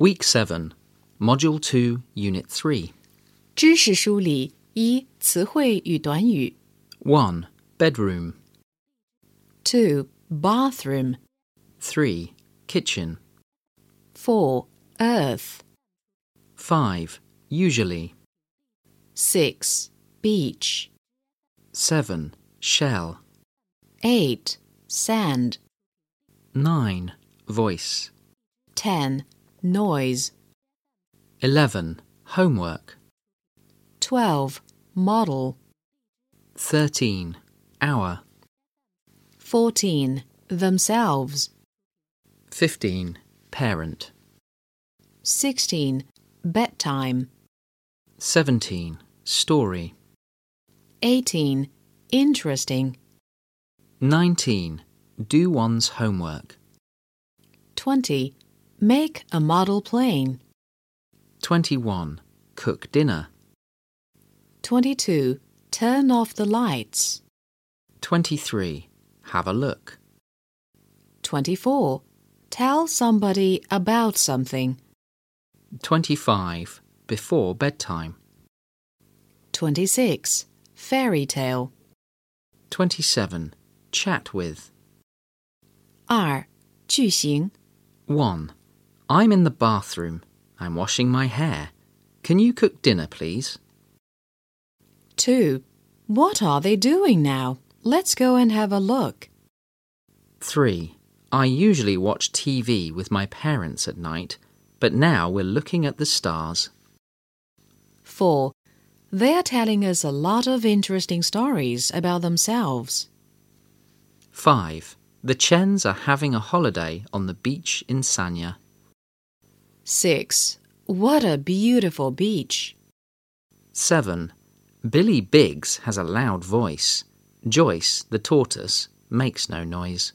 Week 7, Module 2, Unit 3. 知识梳理一词汇与短语 1. Bedroom. two bathroom 3. Kitchen. four earth 5. Usually. six beach 7. Shell. eight sand 9. Voice. ten noise 11. Homework. twelve model 13. Hour. fourteen themselves 15. Parent. sixteen bedtime 17. Story. eighteen interesting 19. Do one's homework. 20. Make a model plane. 21. Cook dinner. 22. Turn off the lights. 23. Have a look. 24. Tell somebody about something. 25. Before bedtime. 26. Fairy tale. 27. Chat with. 二句型 1. I'm in the bathroom. I'm washing my hair. Can you cook dinner, please? 2. What are they doing now? Let's go and have a look. 3. I usually watch TV with my parents at night, but now we're looking at the stars. 4. They are telling us a lot of interesting stories about themselves. 5. The Chens are having a holiday on the beach in Sanya. 6. What a beautiful beach! 7. Billy Biggs has a loud voice. Joyce, the tortoise, makes no noise.